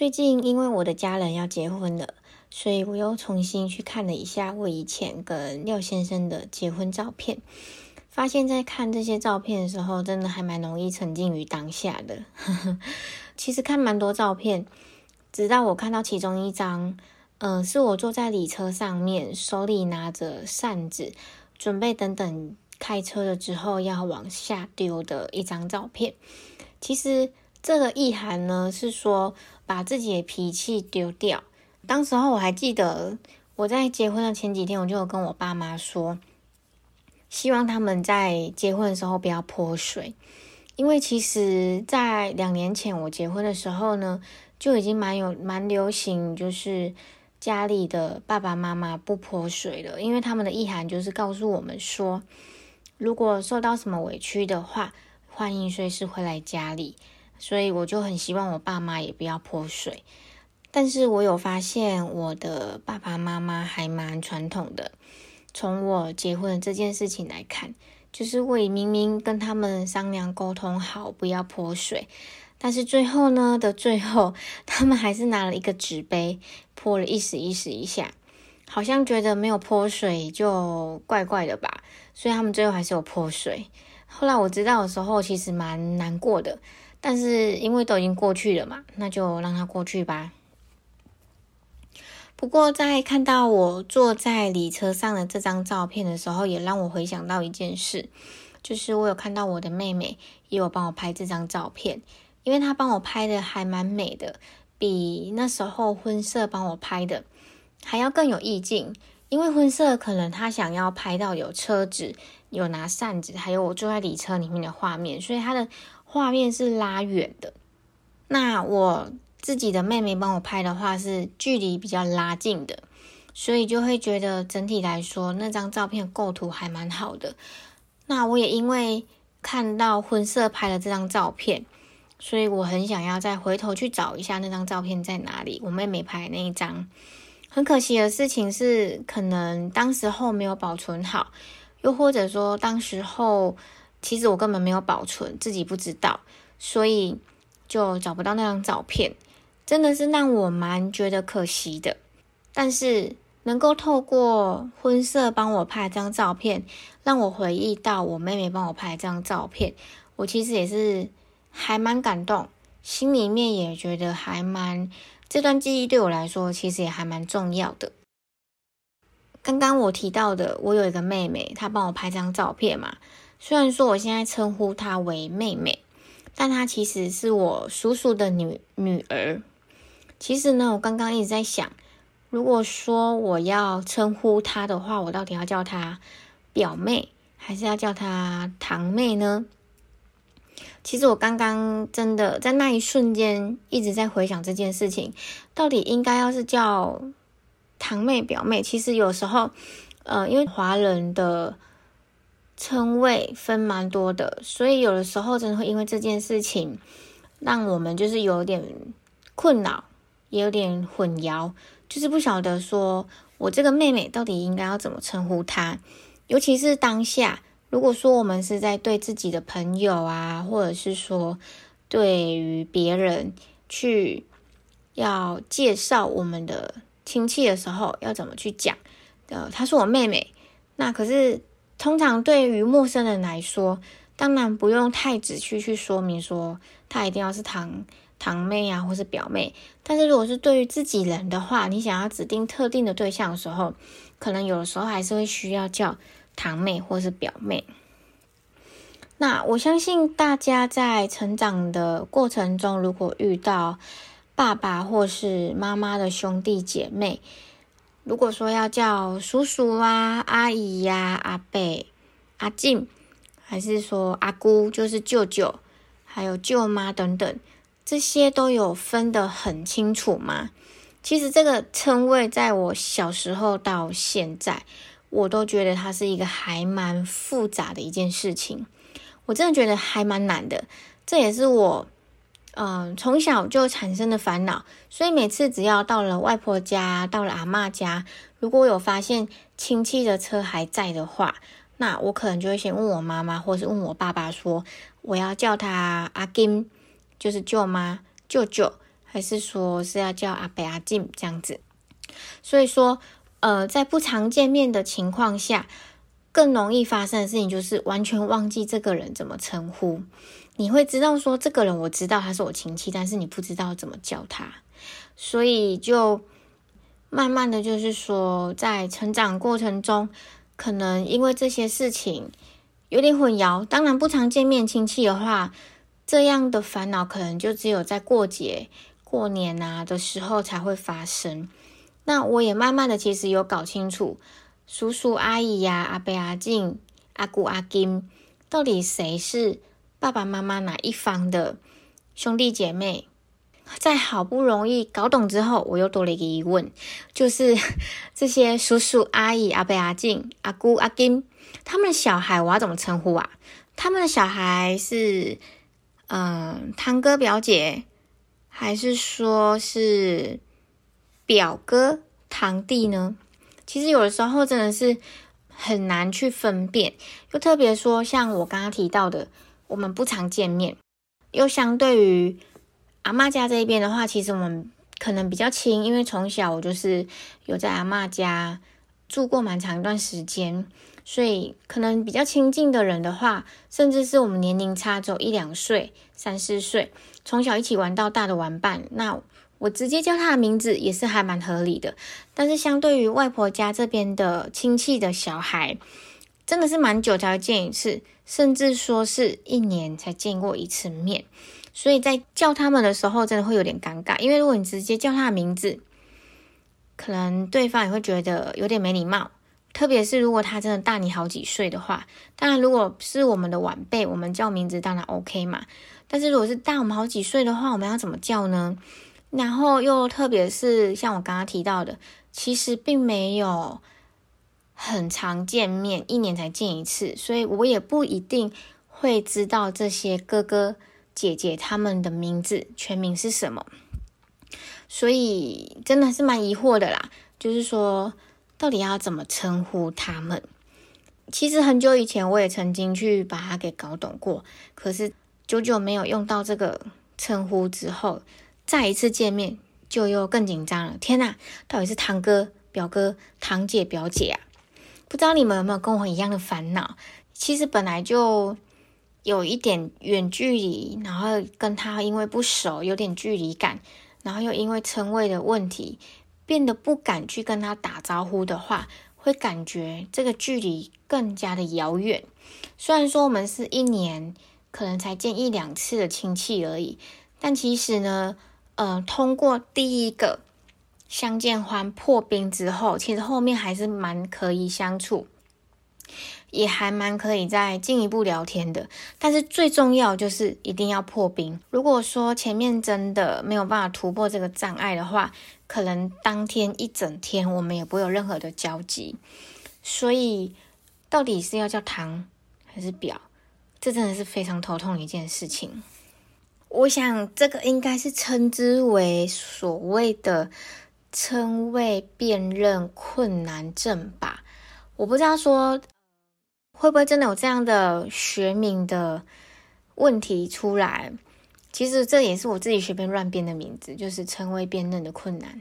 最近因为我的家人要结婚了，所以我又重新去看了一下我以前跟廖先生的结婚照片，发现，在看这些照片的时候，真的还蛮容易沉浸于当下的。其实看蛮多照片，直到我看到其中一张，嗯，是我坐在礼车上面，手里拿着扇子，准备等等开车了之后要往下丢的一张照片。其实。这个意涵呢，是说把自己的脾气丢掉。当时候我还记得，我在结婚的前几天，我就有跟我爸妈说，希望他们在结婚的时候不要泼水。因为其实，在两年前我结婚的时候呢，就已经蛮有蛮流行，就是家里的爸爸妈妈不泼水了。因为他们的意涵就是告诉我们说，如果受到什么委屈的话，欢迎随时回来家里。所以我就很希望我爸妈也不要泼水，但是我有发现我的爸爸妈妈还蛮传统的。从我结婚这件事情来看，就是我明明跟他们商量沟通好不要泼水，但是最后呢的最后，他们还是拿了一个纸杯泼了一时一时一下，好像觉得没有泼水就怪怪的吧，所以他们最后还是有泼水。后来我知道的时候，其实蛮难过的。但是因为都已经过去了嘛，那就让它过去吧。不过在看到我坐在礼车上的这张照片的时候，也让我回想到一件事，就是我有看到我的妹妹也有帮我拍这张照片，因为她帮我拍的还蛮美的，比那时候婚摄帮我拍的还要更有意境。因为婚摄可能她想要拍到有车子、有拿扇子，还有我坐在礼车里面的画面，所以她的。画面是拉远的，那我自己的妹妹帮我拍的话是距离比较拉近的，所以就会觉得整体来说那张照片构图还蛮好的。那我也因为看到婚摄拍的这张照片，所以我很想要再回头去找一下那张照片在哪里。我妹妹拍那一张，很可惜的事情是，可能当时候没有保存好，又或者说当时候。其实我根本没有保存，自己不知道，所以就找不到那张照片，真的是让我蛮觉得可惜的。但是能够透过婚摄帮我拍张照片，让我回忆到我妹妹帮我拍这张照片，我其实也是还蛮感动，心里面也觉得还蛮这段记忆对我来说其实也还蛮重要的。刚刚我提到的，我有一个妹妹，她帮我拍张照片嘛。虽然说我现在称呼她为妹妹，但她其实是我叔叔的女女儿。其实呢，我刚刚一直在想，如果说我要称呼她的话，我到底要叫她表妹，还是要叫她堂妹呢？其实我刚刚真的在那一瞬间一直在回想这件事情，到底应该要是叫堂妹、表妹。其实有时候，呃，因为华人的。称谓分蛮多的，所以有的时候真的会因为这件事情，让我们就是有点困扰，也有点混淆，就是不晓得说我这个妹妹到底应该要怎么称呼她。尤其是当下，如果说我们是在对自己的朋友啊，或者是说对于别人去要介绍我们的亲戚的时候，要怎么去讲？呃，她是我妹妹，那可是。通常对于陌生人来说，当然不用太仔细去说明说她一定要是堂堂妹啊，或是表妹。但是如果是对于自己人的话，你想要指定特定的对象的时候，可能有的时候还是会需要叫堂妹或是表妹。那我相信大家在成长的过程中，如果遇到爸爸或是妈妈的兄弟姐妹，如果说要叫叔叔啊、阿姨呀、阿伯、阿静，还是说阿姑，就是舅舅，还有舅妈等等，这些都有分得很清楚吗？其实这个称谓，在我小时候到现在，我都觉得它是一个还蛮复杂的一件事情。我真的觉得还蛮难的，这也是我，嗯，从小就产生的烦恼。所以每次只要到了外婆家，到了阿妈家，如果有发现亲戚的车还在的话，那我可能就会先问我妈妈，或是问我爸爸说，我要叫他阿金，就是舅妈、舅舅。还是说是要叫阿北阿进这样子，所以说，呃，在不常见面的情况下，更容易发生的事情就是完全忘记这个人怎么称呼。你会知道说这个人我知道他是我亲戚，但是你不知道怎么叫他，所以就慢慢的就是说，在成长过程中，可能因为这些事情有点混淆。当然，不常见面亲戚的话，这样的烦恼可能就只有在过节。过年啊的时候才会发生。那我也慢慢的其实有搞清楚，叔叔阿姨呀、阿伯阿静、阿姑阿金，到底谁是爸爸妈妈哪一方的兄弟姐妹。在好不容易搞懂之后，我又多了一个疑问，就是 这些叔叔阿姨、阿伯阿静、阿姑阿金，他们的小孩我要怎么称呼啊？他们的小孩是嗯堂哥表姐。还是说是表哥堂弟呢？其实有的时候真的是很难去分辨，又特别说像我刚刚提到的，我们不常见面，又相对于阿妈家这一边的话，其实我们可能比较亲，因为从小我就是有在阿妈家住过蛮长一段时间，所以可能比较亲近的人的话，甚至是我们年龄差只有一两岁、三四岁。从小一起玩到大的玩伴，那我直接叫他的名字也是还蛮合理的。但是相对于外婆家这边的亲戚的小孩，真的是蛮久才见一次，甚至说是一年才见过一次面。所以在叫他们的时候，真的会有点尴尬，因为如果你直接叫他的名字，可能对方也会觉得有点没礼貌。特别是如果他真的大你好几岁的话，当然如果是我们的晚辈，我们叫名字当然 OK 嘛。但是如果是大我们好几岁的话，我们要怎么叫呢？然后又特别是像我刚刚提到的，其实并没有很常见面，一年才见一次，所以我也不一定会知道这些哥哥姐姐他们的名字全名是什么，所以真的是蛮疑惑的啦。就是说，到底要怎么称呼他们？其实很久以前我也曾经去把它给搞懂过，可是。久久没有用到这个称呼之后，再一次见面就又更紧张了。天呐，到底是堂哥、表哥、堂姐、表姐啊？不知道你们有没有跟我一样的烦恼？其实本来就有一点远距离，然后跟他因为不熟，有点距离感，然后又因为称谓的问题，变得不敢去跟他打招呼的话，会感觉这个距离更加的遥远。虽然说我们是一年。可能才见一两次的亲戚而已，但其实呢，呃，通过第一个相见欢破冰之后，其实后面还是蛮可以相处，也还蛮可以再进一步聊天的。但是最重要就是一定要破冰。如果说前面真的没有办法突破这个障碍的话，可能当天一整天我们也不会有任何的交集。所以，到底是要叫糖还是表？这真的是非常头痛的一件事情。我想，这个应该是称之为所谓的称谓辨认困难症吧？我不知道说会不会真的有这样的学名的问题出来。其实这也是我自己随便乱编的名字，就是称谓辨认的困难，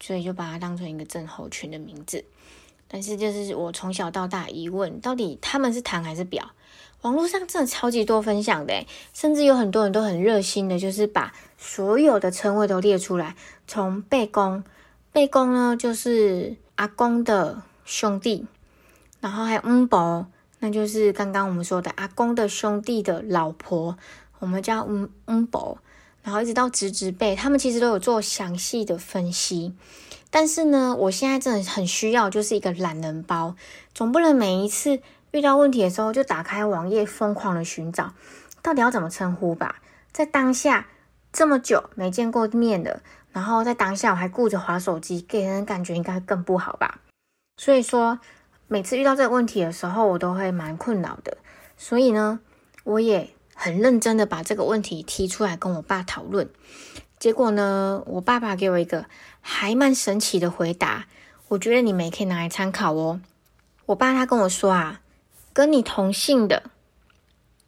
所以就把它当成一个症候群的名字。但是，就是我从小到大疑问，到底他们是堂还是表？网络上真的超级多分享的，甚至有很多人都很热心的，就是把所有的称谓都列出来。从背公，背公呢就是阿公的兄弟，然后还有恩伯，那就是刚刚我们说的阿公的兄弟的老婆，我们叫恩恩伯。然后一直到直直辈，他们其实都有做详细的分析。但是呢，我现在真的很需要就是一个懒人包，总不能每一次遇到问题的时候就打开网页疯狂的寻找，到底要怎么称呼吧？在当下这么久没见过面的，然后在当下我还顾着划手机，给人感觉应该更不好吧？所以说，每次遇到这个问题的时候，我都会蛮困扰的。所以呢，我也很认真的把这个问题提出来跟我爸讨论。结果呢，我爸爸给我一个还蛮神奇的回答，我觉得你们也可以拿来参考哦。我爸他跟我说啊，跟你同姓的，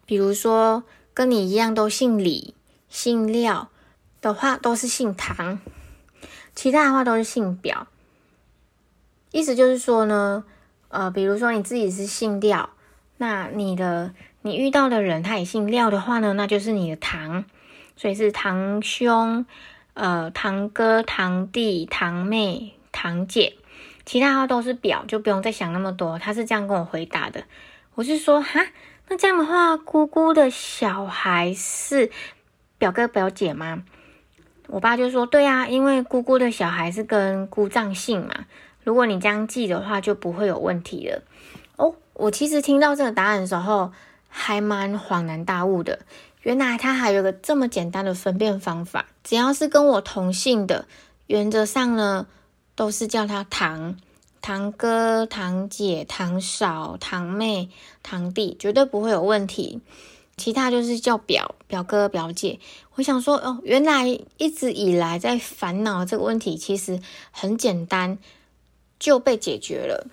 比如说跟你一样都姓李、姓廖的话，都是姓唐；其他的话都是姓表。意思就是说呢，呃，比如说你自己是姓廖，那你的你遇到的人他也姓廖的话呢，那就是你的堂。所以是堂兄、呃堂哥、堂弟、堂妹、堂姐，其他的话都是表，就不用再想那么多。他是这样跟我回答的。我是说，哈，那这样的话，姑姑的小孩是表哥表姐吗？我爸就说，对啊，因为姑姑的小孩是跟姑丈姓嘛。如果你这样记的话，就不会有问题了。哦，我其实听到这个答案的时候，还蛮恍然大悟的。原来他还有个这么简单的分辨方法，只要是跟我同姓的，原则上呢都是叫他堂、堂哥、堂姐、堂嫂、堂妹、堂弟，绝对不会有问题。其他就是叫表、表哥、表姐。我想说，哦，原来一直以来在烦恼这个问题，其实很简单就被解决了。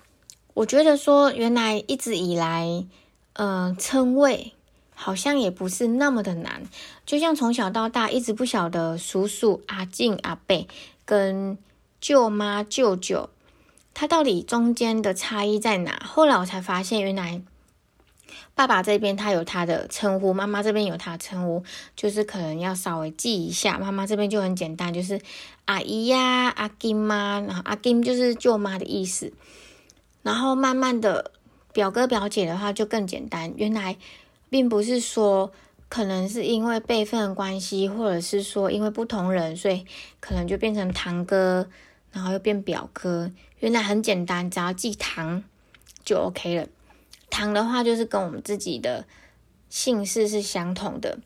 我觉得说，原来一直以来，嗯，称谓。好像也不是那么的难，就像从小到大一直不晓得叔叔、阿静、阿贝跟舅妈、舅舅，他到底中间的差异在哪？后来我才发现，原来爸爸这边他有他的称呼，妈妈这边有他的称呼，就是可能要稍微记一下。妈妈这边就很简单，就是阿姨呀、阿金妈，然后阿金就是舅妈的意思。然后慢慢的，表哥表姐的话就更简单，原来。并不是说可能是因为辈分关系，或者是说因为不同人，所以可能就变成堂哥，然后又变表哥。原来很简单，只要记堂就 OK 了。堂的话就是跟我们自己的姓氏是相同的。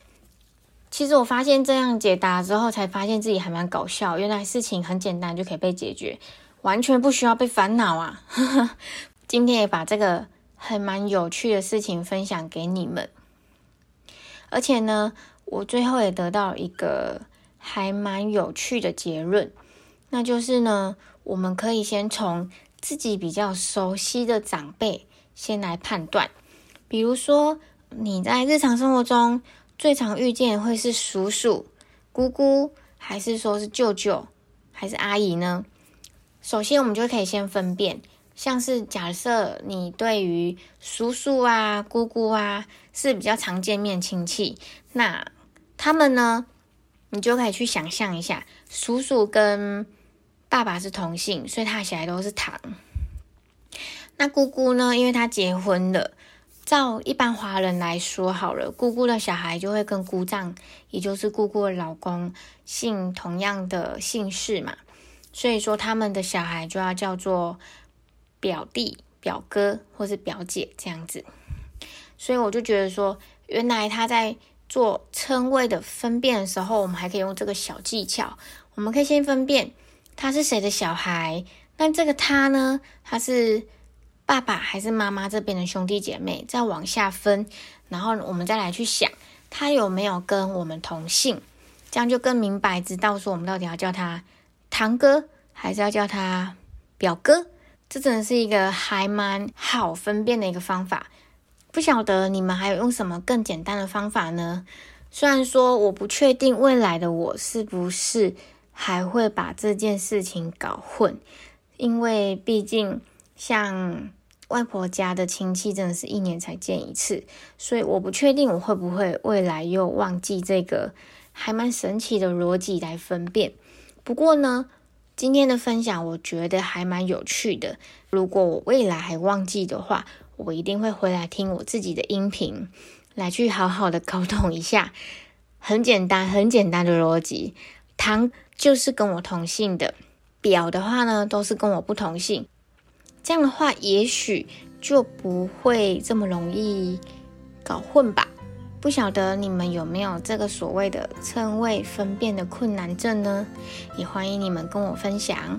其实我发现这样解答之后，才发现自己还蛮搞笑。原来事情很简单就可以被解决，完全不需要被烦恼啊！今天也把这个。还蛮有趣的事情分享给你们，而且呢，我最后也得到一个还蛮有趣的结论，那就是呢，我们可以先从自己比较熟悉的长辈先来判断，比如说你在日常生活中最常遇见会是叔叔、姑姑，还是说是舅舅，还是阿姨呢？首先，我们就可以先分辨。像是假设你对于叔叔啊、姑姑啊是比较常见面亲戚，那他们呢，你就可以去想象一下，叔叔跟爸爸是同姓，所以他小孩都是堂。那姑姑呢，因为他结婚了，照一般华人来说好了，姑姑的小孩就会跟姑丈，也就是姑姑的老公姓同样的姓氏嘛，所以说他们的小孩就要叫做。表弟、表哥或是表姐这样子，所以我就觉得说，原来他在做称谓的分辨的时候，我们还可以用这个小技巧。我们可以先分辨他是谁的小孩，那这个他呢，他是爸爸还是妈妈这边的兄弟姐妹？再往下分，然后我们再来去想，他有没有跟我们同姓？这样就更明白，知道说我们到底要叫他堂哥，还是要叫他表哥？这真的是一个还蛮好分辨的一个方法，不晓得你们还有用什么更简单的方法呢？虽然说我不确定未来的我是不是还会把这件事情搞混，因为毕竟像外婆家的亲戚真的是一年才见一次，所以我不确定我会不会未来又忘记这个还蛮神奇的逻辑来分辨。不过呢。今天的分享我觉得还蛮有趣的。如果我未来还忘记的话，我一定会回来听我自己的音频，来去好好的沟通一下。很简单，很简单的逻辑，糖就是跟我同姓的，表的话呢都是跟我不同姓。这样的话，也许就不会这么容易搞混吧。不晓得你们有没有这个所谓的称谓分辨的困难症呢？也欢迎你们跟我分享。